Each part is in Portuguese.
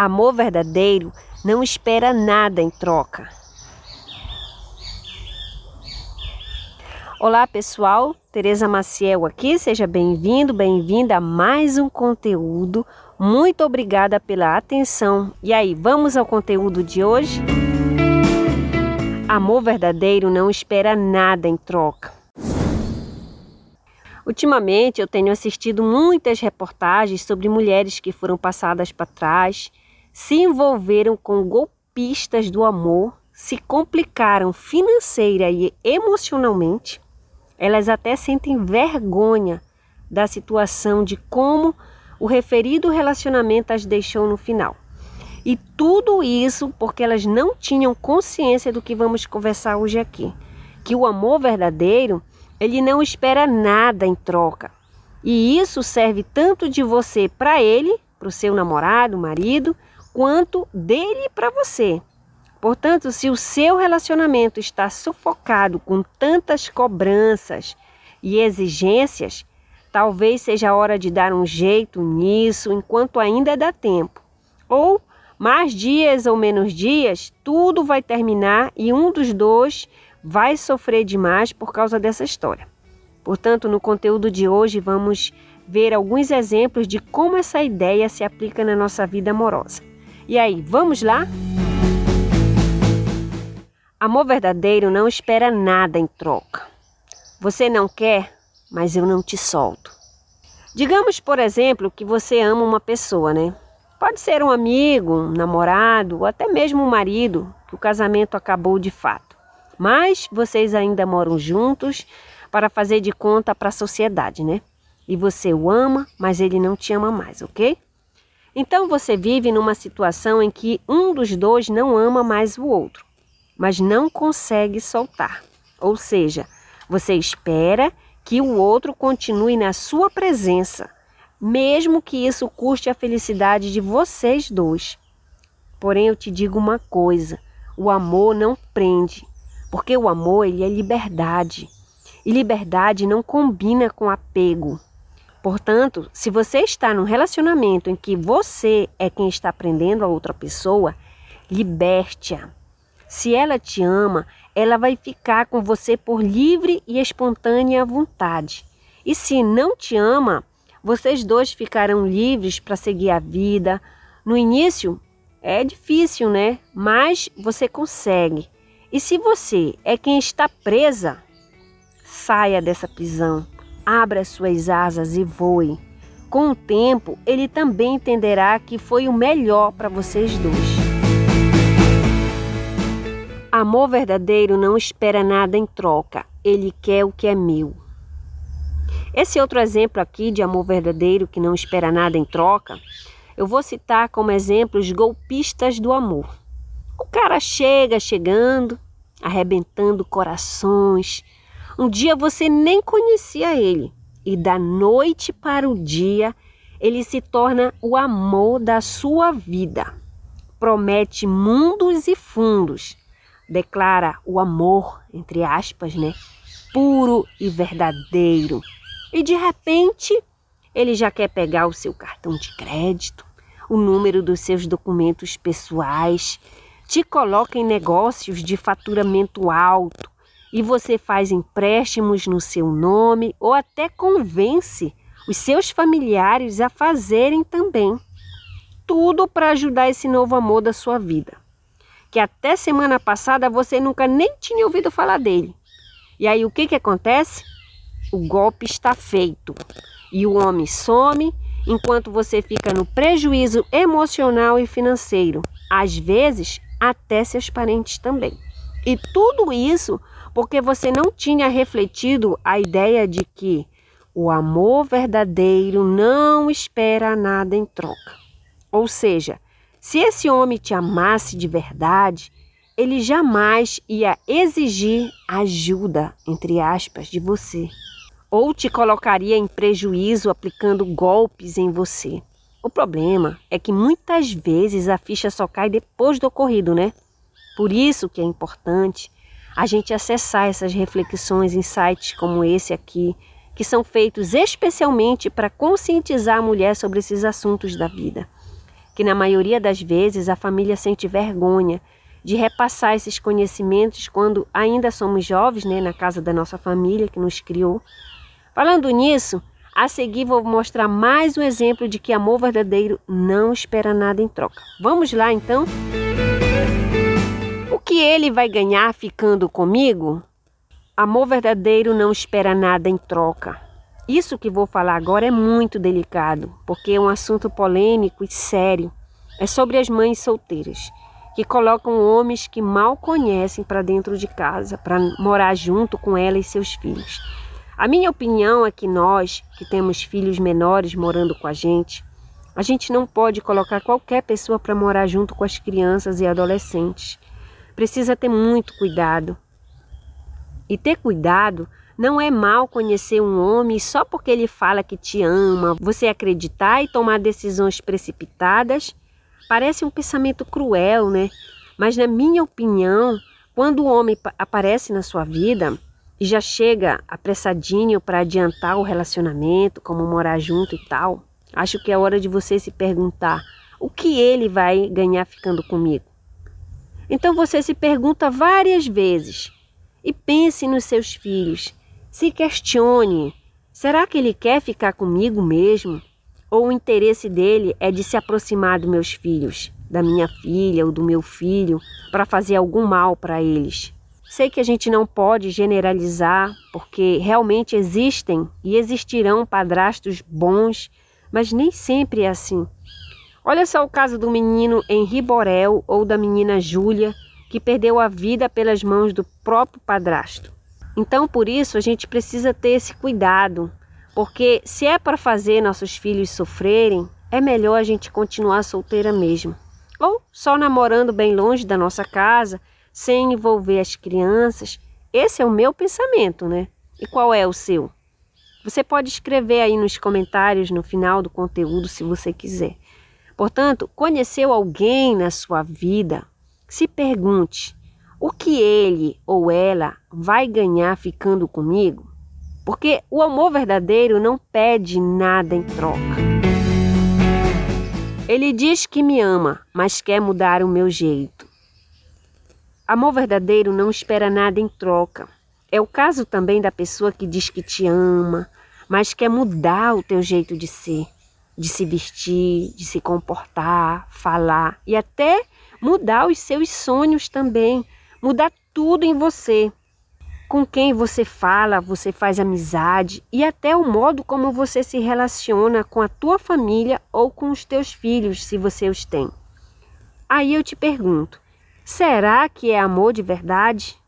Amor verdadeiro não espera nada em troca. Olá pessoal, Tereza Maciel aqui, seja bem-vindo, bem-vinda a mais um conteúdo. Muito obrigada pela atenção. E aí, vamos ao conteúdo de hoje? Amor verdadeiro não espera nada em troca. Ultimamente eu tenho assistido muitas reportagens sobre mulheres que foram passadas para trás, se envolveram com golpistas do amor, se complicaram financeira e emocionalmente elas até sentem vergonha da situação de como o referido relacionamento as deixou no final. E tudo isso porque elas não tinham consciência do que vamos conversar hoje aqui, que o amor verdadeiro, ele não espera nada em troca. E isso serve tanto de você para ele, para o seu namorado, marido, quanto dele para você. Portanto, se o seu relacionamento está sufocado com tantas cobranças e exigências, talvez seja a hora de dar um jeito nisso enquanto ainda dá tempo. Ou mais dias ou menos dias, tudo vai terminar e um dos dois vai sofrer demais por causa dessa história. Portanto, no conteúdo de hoje vamos ver alguns exemplos de como essa ideia se aplica na nossa vida amorosa. E aí, vamos lá? Amor verdadeiro não espera nada em troca. Você não quer, mas eu não te solto. Digamos, por exemplo, que você ama uma pessoa, né? Pode ser um amigo, um namorado ou até mesmo um marido, que o casamento acabou de fato. Mas vocês ainda moram juntos para fazer de conta para a sociedade, né? E você o ama, mas ele não te ama mais, ok? Então você vive numa situação em que um dos dois não ama mais o outro mas não consegue soltar. Ou seja, você espera que o outro continue na sua presença, mesmo que isso custe a felicidade de vocês dois. Porém, eu te digo uma coisa: o amor não prende, porque o amor ele é liberdade. E liberdade não combina com apego. Portanto, se você está num relacionamento em que você é quem está prendendo a outra pessoa, liberte-a. Se ela te ama, ela vai ficar com você por livre e espontânea vontade. E se não te ama, vocês dois ficarão livres para seguir a vida. No início é difícil, né? Mas você consegue. E se você é quem está presa, saia dessa prisão, abra suas asas e voe. Com o tempo, ele também entenderá que foi o melhor para vocês dois. Amor verdadeiro não espera nada em troca, ele quer o que é meu. Esse outro exemplo aqui de amor verdadeiro que não espera nada em troca, eu vou citar como exemplo os golpistas do amor. O cara chega chegando, arrebentando corações. Um dia você nem conhecia ele e da noite para o dia ele se torna o amor da sua vida. Promete mundos e fundos declara o amor, entre aspas, né? Puro e verdadeiro. E de repente, ele já quer pegar o seu cartão de crédito, o número dos seus documentos pessoais, te coloca em negócios de faturamento alto e você faz empréstimos no seu nome ou até convence os seus familiares a fazerem também. Tudo para ajudar esse novo amor da sua vida que até semana passada você nunca nem tinha ouvido falar dele. E aí o que, que acontece? O golpe está feito e o homem some enquanto você fica no prejuízo emocional e financeiro, às vezes até seus parentes também. E tudo isso porque você não tinha refletido a ideia de que o amor verdadeiro não espera nada em troca. Ou seja, se esse homem te amasse de verdade, ele jamais ia exigir ajuda, entre aspas, de você, ou te colocaria em prejuízo aplicando golpes em você. O problema é que muitas vezes a ficha só cai depois do ocorrido, né? Por isso que é importante a gente acessar essas reflexões sites como esse aqui, que são feitos especialmente para conscientizar a mulher sobre esses assuntos da vida que na maioria das vezes a família sente vergonha de repassar esses conhecimentos quando ainda somos jovens, né, na casa da nossa família que nos criou. Falando nisso, a seguir vou mostrar mais um exemplo de que amor verdadeiro não espera nada em troca. Vamos lá então? O que ele vai ganhar ficando comigo? Amor verdadeiro não espera nada em troca. Isso que vou falar agora é muito delicado, porque é um assunto polêmico e sério. É sobre as mães solteiras que colocam homens que mal conhecem para dentro de casa, para morar junto com ela e seus filhos. A minha opinião é que nós, que temos filhos menores morando com a gente, a gente não pode colocar qualquer pessoa para morar junto com as crianças e adolescentes. Precisa ter muito cuidado. E ter cuidado não é mal conhecer um homem só porque ele fala que te ama, você acreditar e tomar decisões precipitadas. Parece um pensamento cruel, né? Mas, na minha opinião, quando o homem aparece na sua vida, e já chega apressadinho para adiantar o relacionamento, como morar junto e tal, acho que é hora de você se perguntar o que ele vai ganhar ficando comigo. Então você se pergunta várias vezes e pense nos seus filhos. Se questione: será que ele quer ficar comigo mesmo? Ou o interesse dele é de se aproximar dos meus filhos, da minha filha ou do meu filho, para fazer algum mal para eles? Sei que a gente não pode generalizar, porque realmente existem e existirão padrastos bons, mas nem sempre é assim. Olha só o caso do menino Henri Borel ou da menina Júlia, que perdeu a vida pelas mãos do próprio padrasto. Então, por isso, a gente precisa ter esse cuidado, porque se é para fazer nossos filhos sofrerem, é melhor a gente continuar solteira mesmo. Ou só namorando bem longe da nossa casa sem envolver as crianças. Esse é o meu pensamento, né? E qual é o seu? Você pode escrever aí nos comentários no final do conteúdo se você quiser. Portanto, conheceu alguém na sua vida? Se pergunte: o que ele ou ela vai ganhar ficando comigo? Porque o amor verdadeiro não pede nada em troca. Ele diz que me ama, mas quer mudar o meu jeito. Amor verdadeiro não espera nada em troca. É o caso também da pessoa que diz que te ama, mas quer mudar o teu jeito de ser, de se vestir, de se comportar, falar e até mudar os seus sonhos também, mudar tudo em você. Com quem você fala, você faz amizade e até o modo como você se relaciona com a tua família ou com os teus filhos, se você os tem. Aí eu te pergunto: Será que é amor de verdade?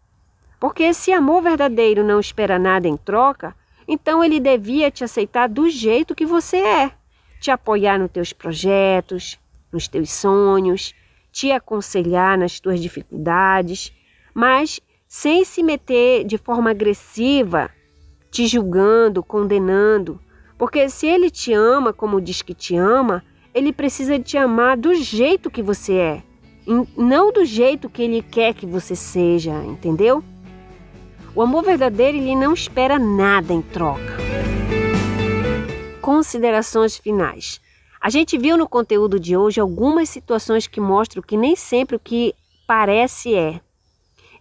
Porque se amor verdadeiro não espera nada em troca, então ele devia te aceitar do jeito que você é, te apoiar nos teus projetos, nos teus sonhos, te aconselhar nas tuas dificuldades, mas sem se meter de forma agressiva, te julgando, condenando. Porque se ele te ama como diz que te ama, ele precisa te amar do jeito que você é não do jeito que ele quer que você seja, entendeu? O amor verdadeiro ele não espera nada em troca. Considerações finais. A gente viu no conteúdo de hoje algumas situações que mostram que nem sempre o que parece é.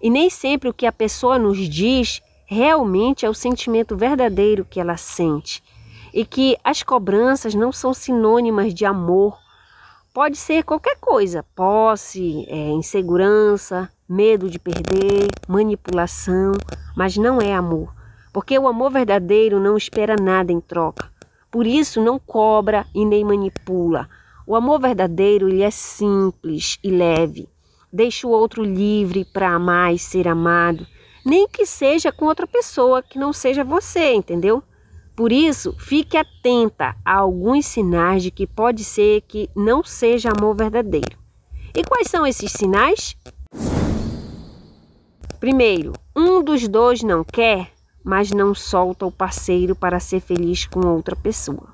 E nem sempre o que a pessoa nos diz realmente é o sentimento verdadeiro que ela sente. E que as cobranças não são sinônimas de amor Pode ser qualquer coisa: posse, é, insegurança, medo de perder, manipulação, mas não é amor, porque o amor verdadeiro não espera nada em troca. Por isso, não cobra e nem manipula. O amor verdadeiro ele é simples e leve. Deixa o outro livre para amar e ser amado, nem que seja com outra pessoa que não seja você, entendeu? Por isso, fique atenta a alguns sinais de que pode ser que não seja amor verdadeiro. E quais são esses sinais? Primeiro, um dos dois não quer, mas não solta o parceiro para ser feliz com outra pessoa.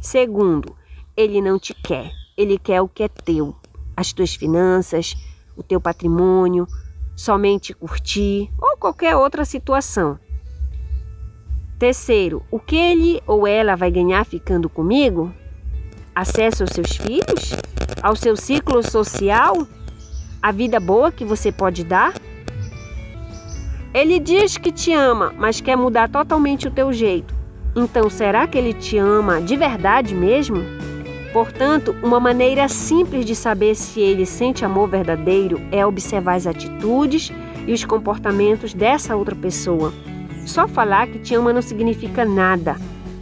Segundo, ele não te quer, ele quer o que é teu, as tuas finanças, o teu patrimônio, somente curtir ou qualquer outra situação. Terceiro, o que ele ou ela vai ganhar ficando comigo? Acesso aos seus filhos? ao seu ciclo social? A vida boa que você pode dar? Ele diz que te ama, mas quer mudar totalmente o teu jeito. Então, será que ele te ama de verdade mesmo? Portanto, uma maneira simples de saber se ele sente amor verdadeiro é observar as atitudes e os comportamentos dessa outra pessoa. Só falar que te ama não significa nada.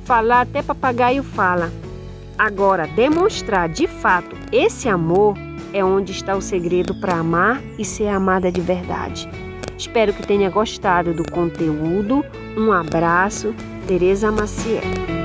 Falar até papagaio fala. Agora, demonstrar de fato esse amor é onde está o segredo para amar e ser amada de verdade. Espero que tenha gostado do conteúdo. Um abraço, Tereza Maciel.